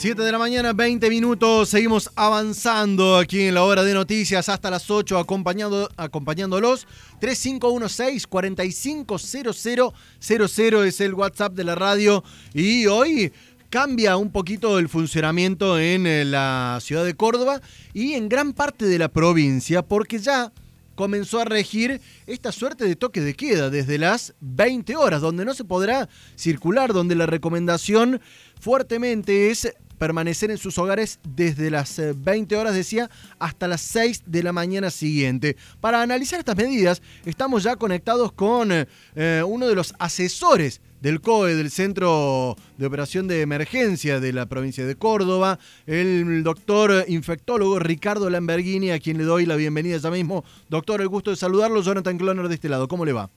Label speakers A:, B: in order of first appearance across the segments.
A: 7 de la mañana, 20 minutos. Seguimos avanzando aquí en la hora de noticias hasta las 8, acompañando, acompañándolos. 3516-450000 es el WhatsApp de la radio. Y hoy cambia un poquito el funcionamiento en eh, la ciudad de Córdoba y en gran parte de la provincia, porque ya comenzó a regir esta suerte de toque de queda desde las 20 horas, donde no se podrá circular, donde la recomendación fuertemente es permanecer en sus hogares desde las 20 eh, horas, decía, hasta las 6 de la mañana siguiente. Para analizar estas medidas, estamos ya conectados con eh, uno de los asesores del COE, del Centro de Operación de Emergencia de la provincia de Córdoba, el doctor infectólogo Ricardo Lamberghini, a quien le doy la bienvenida ya mismo. Doctor, el gusto de saludarlo, Jonathan Cloner de este lado. ¿Cómo le va?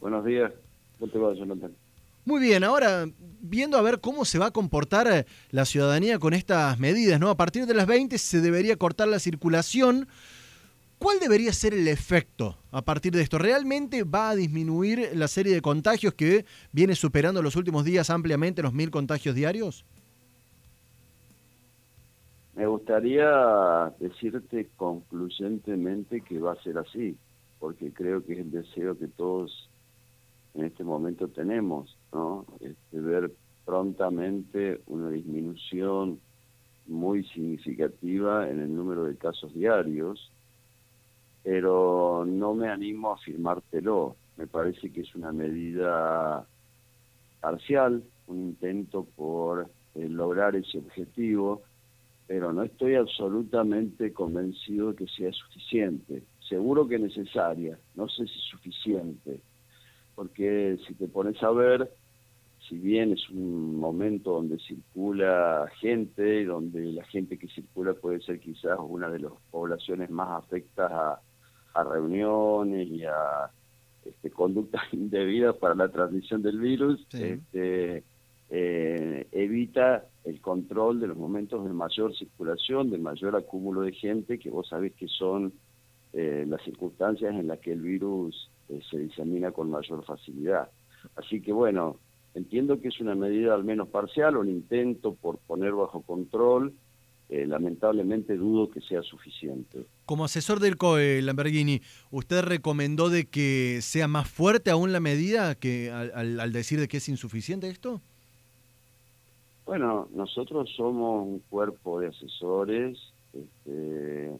B: Buenos días. ¿Cómo te va, Jonathan?
A: Muy bien, ahora viendo a ver cómo se va a comportar eh, la ciudadanía con estas medidas, ¿no? A partir de las 20 se debería cortar la circulación. ¿Cuál debería ser el efecto a partir de esto? ¿Realmente va a disminuir la serie de contagios que viene superando los últimos días ampliamente los mil contagios diarios?
B: Me gustaría decirte concluyentemente que va a ser así, porque creo que es el deseo que todos en este momento tenemos, ¿no? Este, ver prontamente una disminución muy significativa en el número de casos diarios, pero no me animo a afirmártelo. Me parece que es una medida parcial, un intento por eh, lograr ese objetivo, pero no estoy absolutamente convencido de que sea suficiente. Seguro que necesaria, no sé si suficiente porque si te pones a ver, si bien es un momento donde circula gente, y donde la gente que circula puede ser quizás una de las poblaciones más afectadas a, reuniones y a este, conductas indebidas para la transmisión del virus, este, eh, evita el control de los momentos de mayor circulación, de mayor acúmulo de gente, que vos sabés que son eh, las circunstancias en las que el virus eh, se disemina con mayor facilidad. Así que bueno, entiendo que es una medida al menos parcial, un intento por poner bajo control, eh, lamentablemente dudo que sea suficiente.
A: Como asesor del COE, Lamberghini, ¿usted recomendó de que sea más fuerte aún la medida que al, decir de que es insuficiente esto?
B: Bueno, nosotros somos un cuerpo de asesores, este,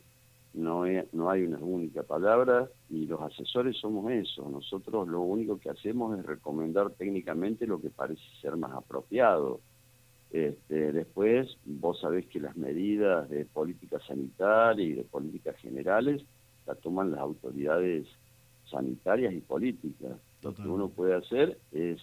B: no, no hay una única palabra y los asesores somos eso. Nosotros lo único que hacemos es recomendar técnicamente lo que parece ser más apropiado. Este, después, vos sabés que las medidas de política sanitaria y de políticas generales las toman las autoridades sanitarias y políticas. Lo que uno puede hacer es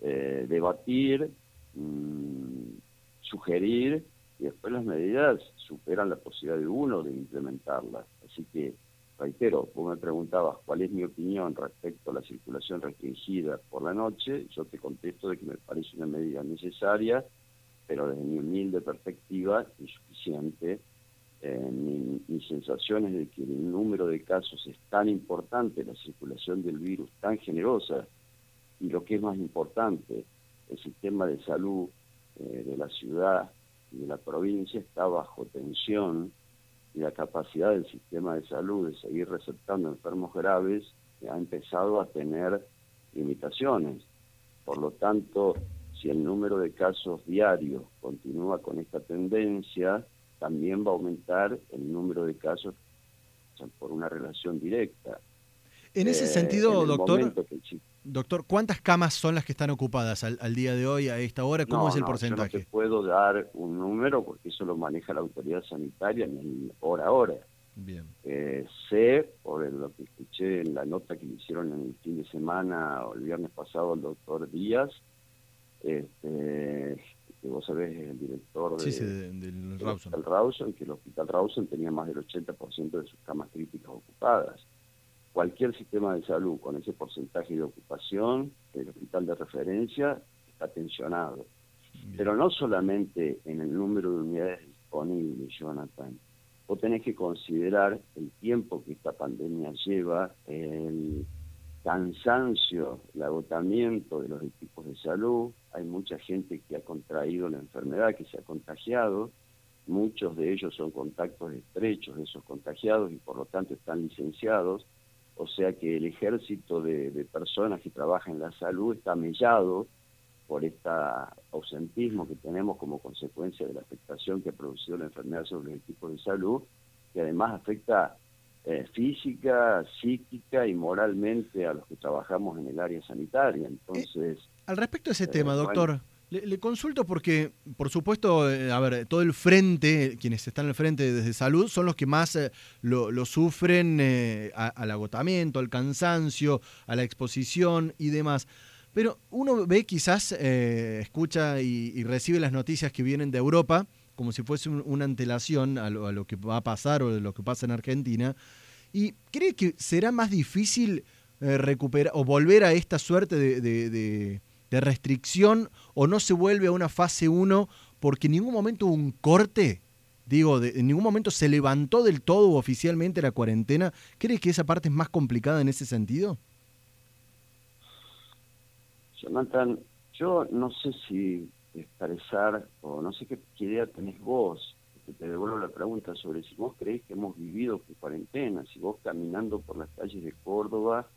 B: eh, debatir, mm, sugerir y después las medidas superan la posibilidad de uno de implementarlas. Así que, reitero, vos me preguntabas cuál es mi opinión respecto a la circulación restringida por la noche, yo te contesto de que me parece una medida necesaria, pero desde mi humilde perspectiva insuficiente. Eh, mi, mi, sensación es de que el número de casos es tan importante, la circulación del virus tan generosa, y lo que es más importante, el sistema de salud eh, de la ciudad de la provincia está bajo tensión y la capacidad del sistema de salud de seguir receptando enfermos graves ha empezado a tener limitaciones. Por lo tanto, si el número de casos diarios continúa con esta tendencia, también va a aumentar el número de casos por una relación directa.
A: En ese sentido, eh, doctor, doctor, ¿cuántas camas son las que están ocupadas al, día de hoy, a esta hora? ¿Cómo es el porcentaje?
B: Yo no te puedo dar un número porque eso lo maneja la autoridad sanitaria en hora a hora. Bien. Eh, sé, por lo que escuché en la nota que le hicieron en el fin de semana o el viernes pasado al doctor Díaz, este, que vos sabés, el director
A: del
B: Hospital Rawson, que el Hospital Rawson tenía más del 80% de sus camas críticas ocupadas cualquier sistema de salud con ese porcentaje de ocupación, el hospital de referencia está tensionado. Pero no solamente en el número de unidades disponibles, Jonathan. Vos tenés que considerar el tiempo que esta pandemia lleva, el, cansancio, el agotamiento de los equipos de salud. Hay mucha gente que ha contraído la enfermedad, que se ha contagiado. Muchos de ellos son contactos estrechos de esos contagiados y por lo tanto están licenciados. O sea que el ejército de, de personas que trabajan en la salud está mellado por este ausentismo que tenemos como consecuencia de la afectación que ha producido la enfermedad sobre los equipos de salud, que además afecta eh, física, psíquica y moralmente a los que trabajamos en el área sanitaria. Entonces,
A: eh, al respecto de ese tema, eh, doctor, le, consulto porque, por supuesto, a ver, todo el frente, quienes están al frente desde salud, son los que más lo, sufren al agotamiento, al cansancio, a la exposición y demás. Pero uno ve quizás, escucha y, recibe las noticias que vienen de Europa, como si fuese una antelación a lo, que va a pasar o de lo que pasa en Argentina. ¿Y cree que será más difícil eh, recuperar o volver a esta suerte de, restricción o no se vuelve a una fase 1 porque en ningún momento hubo un corte? Digo, en ningún momento se levantó del todo oficialmente la cuarentena. ¿Cree que esa parte es más complicada en ese sentido?
B: Jonathan, yo no sé si expresar, o no sé qué, idea tenés vos, te devuelvo la pregunta sobre si vos creés que hemos vivido cuarentena, si vos caminando por las calles de Córdoba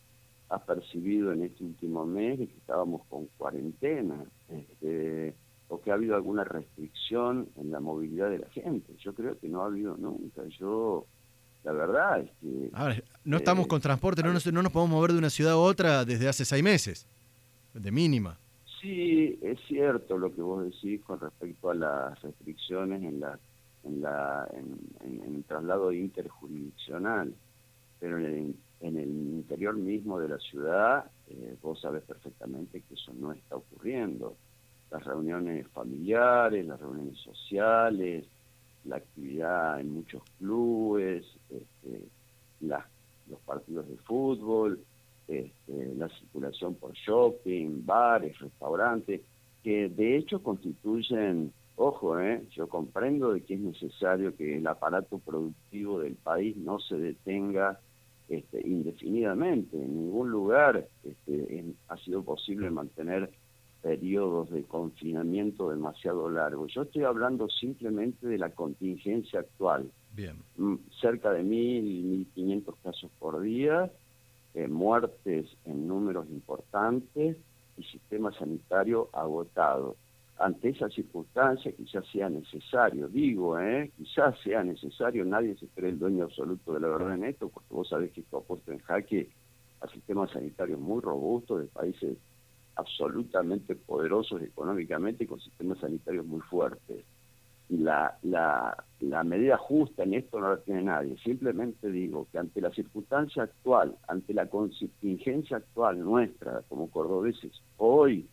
B: has percibido en este último mes que estábamos con cuarentena, este, o que ha habido alguna restricción en la movilidad de la gente. Yo creo que no ha habido nunca. Yo, la verdad es que...
A: no estamos eh, con transporte, no no nos podemos mover de una ciudad a otra desde hace seis meses, de mínima.
B: Sí, es cierto lo que vos decís con respecto a las restricciones en la en la en, el traslado interjurisdiccional, pero en el, interior mismo de la ciudad eh, vos sabés perfectamente que eso no está ocurriendo. Las reuniones familiares, las reuniones sociales, la actividad en muchos clubes, este, los partidos de fútbol, este, la circulación por shopping, bares, restaurantes, que de hecho constituyen, ojo, eh, yo comprendo de que es necesario que el aparato productivo del país no se detenga este, indefinidamente. En ningún lugar este, ha sido posible mantener periodos de confinamiento demasiado largos. Yo estoy hablando simplemente de la contingencia actual.
A: Bien.
B: Mm, cerca de mil, mil quinientos casos por día, eh, muertes en números importantes y sistema sanitario agotado. Ante esa circunstancia quizás sea necesario, digo, ¿eh? quizás sea necesario, nadie se cree el dueño absoluto de la verdad en esto, porque vos sabés que esto ha puesto en jaque a sistemas sanitarios muy robustos de países absolutamente poderosos económicamente y con sistemas sanitarios muy fuertes la, la, la medida justa en esto no la tiene nadie. Simplemente digo que ante la circunstancia actual, ante la contingencia actual nuestra como cordobeses, hoy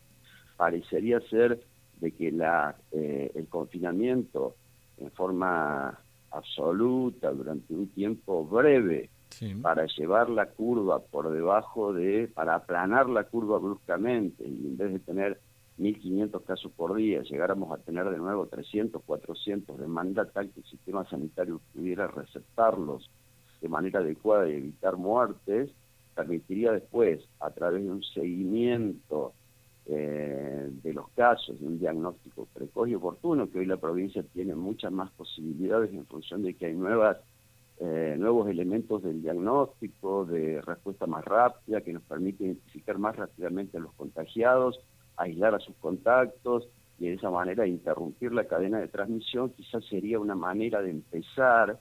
B: parecería ser de que la, eh, el confinamiento en forma absoluta durante un tiempo breve para llevar la curva por debajo de, para aplanar la curva bruscamente y en vez de tener 1.500 casos por día, llegáramos a tener de nuevo 300, 400, demanda tal que el sistema sanitario pudiera receptarlos de manera adecuada y evitar muertes, permitiría después, a través de un seguimiento de casos, de un diagnóstico precoz y oportuno, que hoy la provincia tiene muchas más posibilidades en función de que hay nuevas eh, nuevos elementos del diagnóstico, de respuesta más rápida, que nos permite identificar más rápidamente a los contagiados, aislar a sus contactos y de esa manera interrumpir la cadena de transmisión, quizás sería una manera de empezar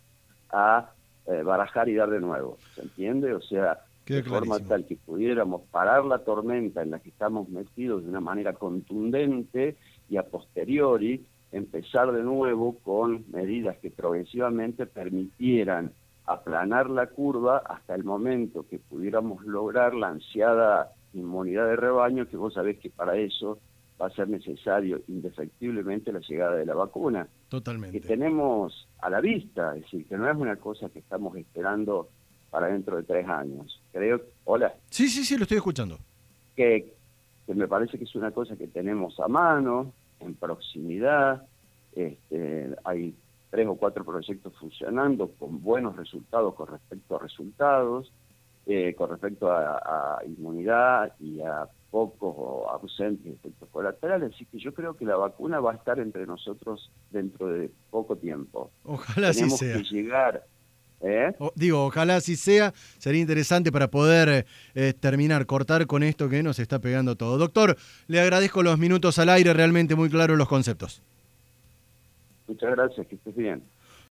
B: a eh, barajar y dar de nuevo, ¿se entiende? O sea, de forma tal que pudiéramos parar la tormenta en la que estamos metidos de una manera contundente y a posteriori empezar de nuevo con medidas que progresivamente permitieran aplanar la curva hasta el momento que pudiéramos lograr la ansiada inmunidad de rebaño, que vos sabés que para eso va a ser necesario indefectiblemente la llegada de la vacuna.
A: Totalmente.
B: Que tenemos a la vista, es decir, que no es una cosa que estamos esperando para dentro de tres años. Creo, hola.
A: Sí, sí, sí, lo estoy escuchando.
B: Que, que me parece que es una cosa que tenemos a mano, en proximidad. Este, hay tres o cuatro proyectos funcionando con buenos resultados con respecto a resultados eh, con respecto a, inmunidad y a pocos o ausentes efectos colaterales, así que yo creo que la vacuna va a estar entre nosotros dentro de poco tiempo.
A: Ojalá
B: Tenemos
A: sea.
B: que llegar ¿Eh?
A: digo, ojalá así sea, sería interesante para poder eh, terminar, cortar con esto que nos está pegando todo. Doctor, le agradezco los minutos al aire, realmente muy claros los conceptos.
B: Muchas gracias, que estés bien.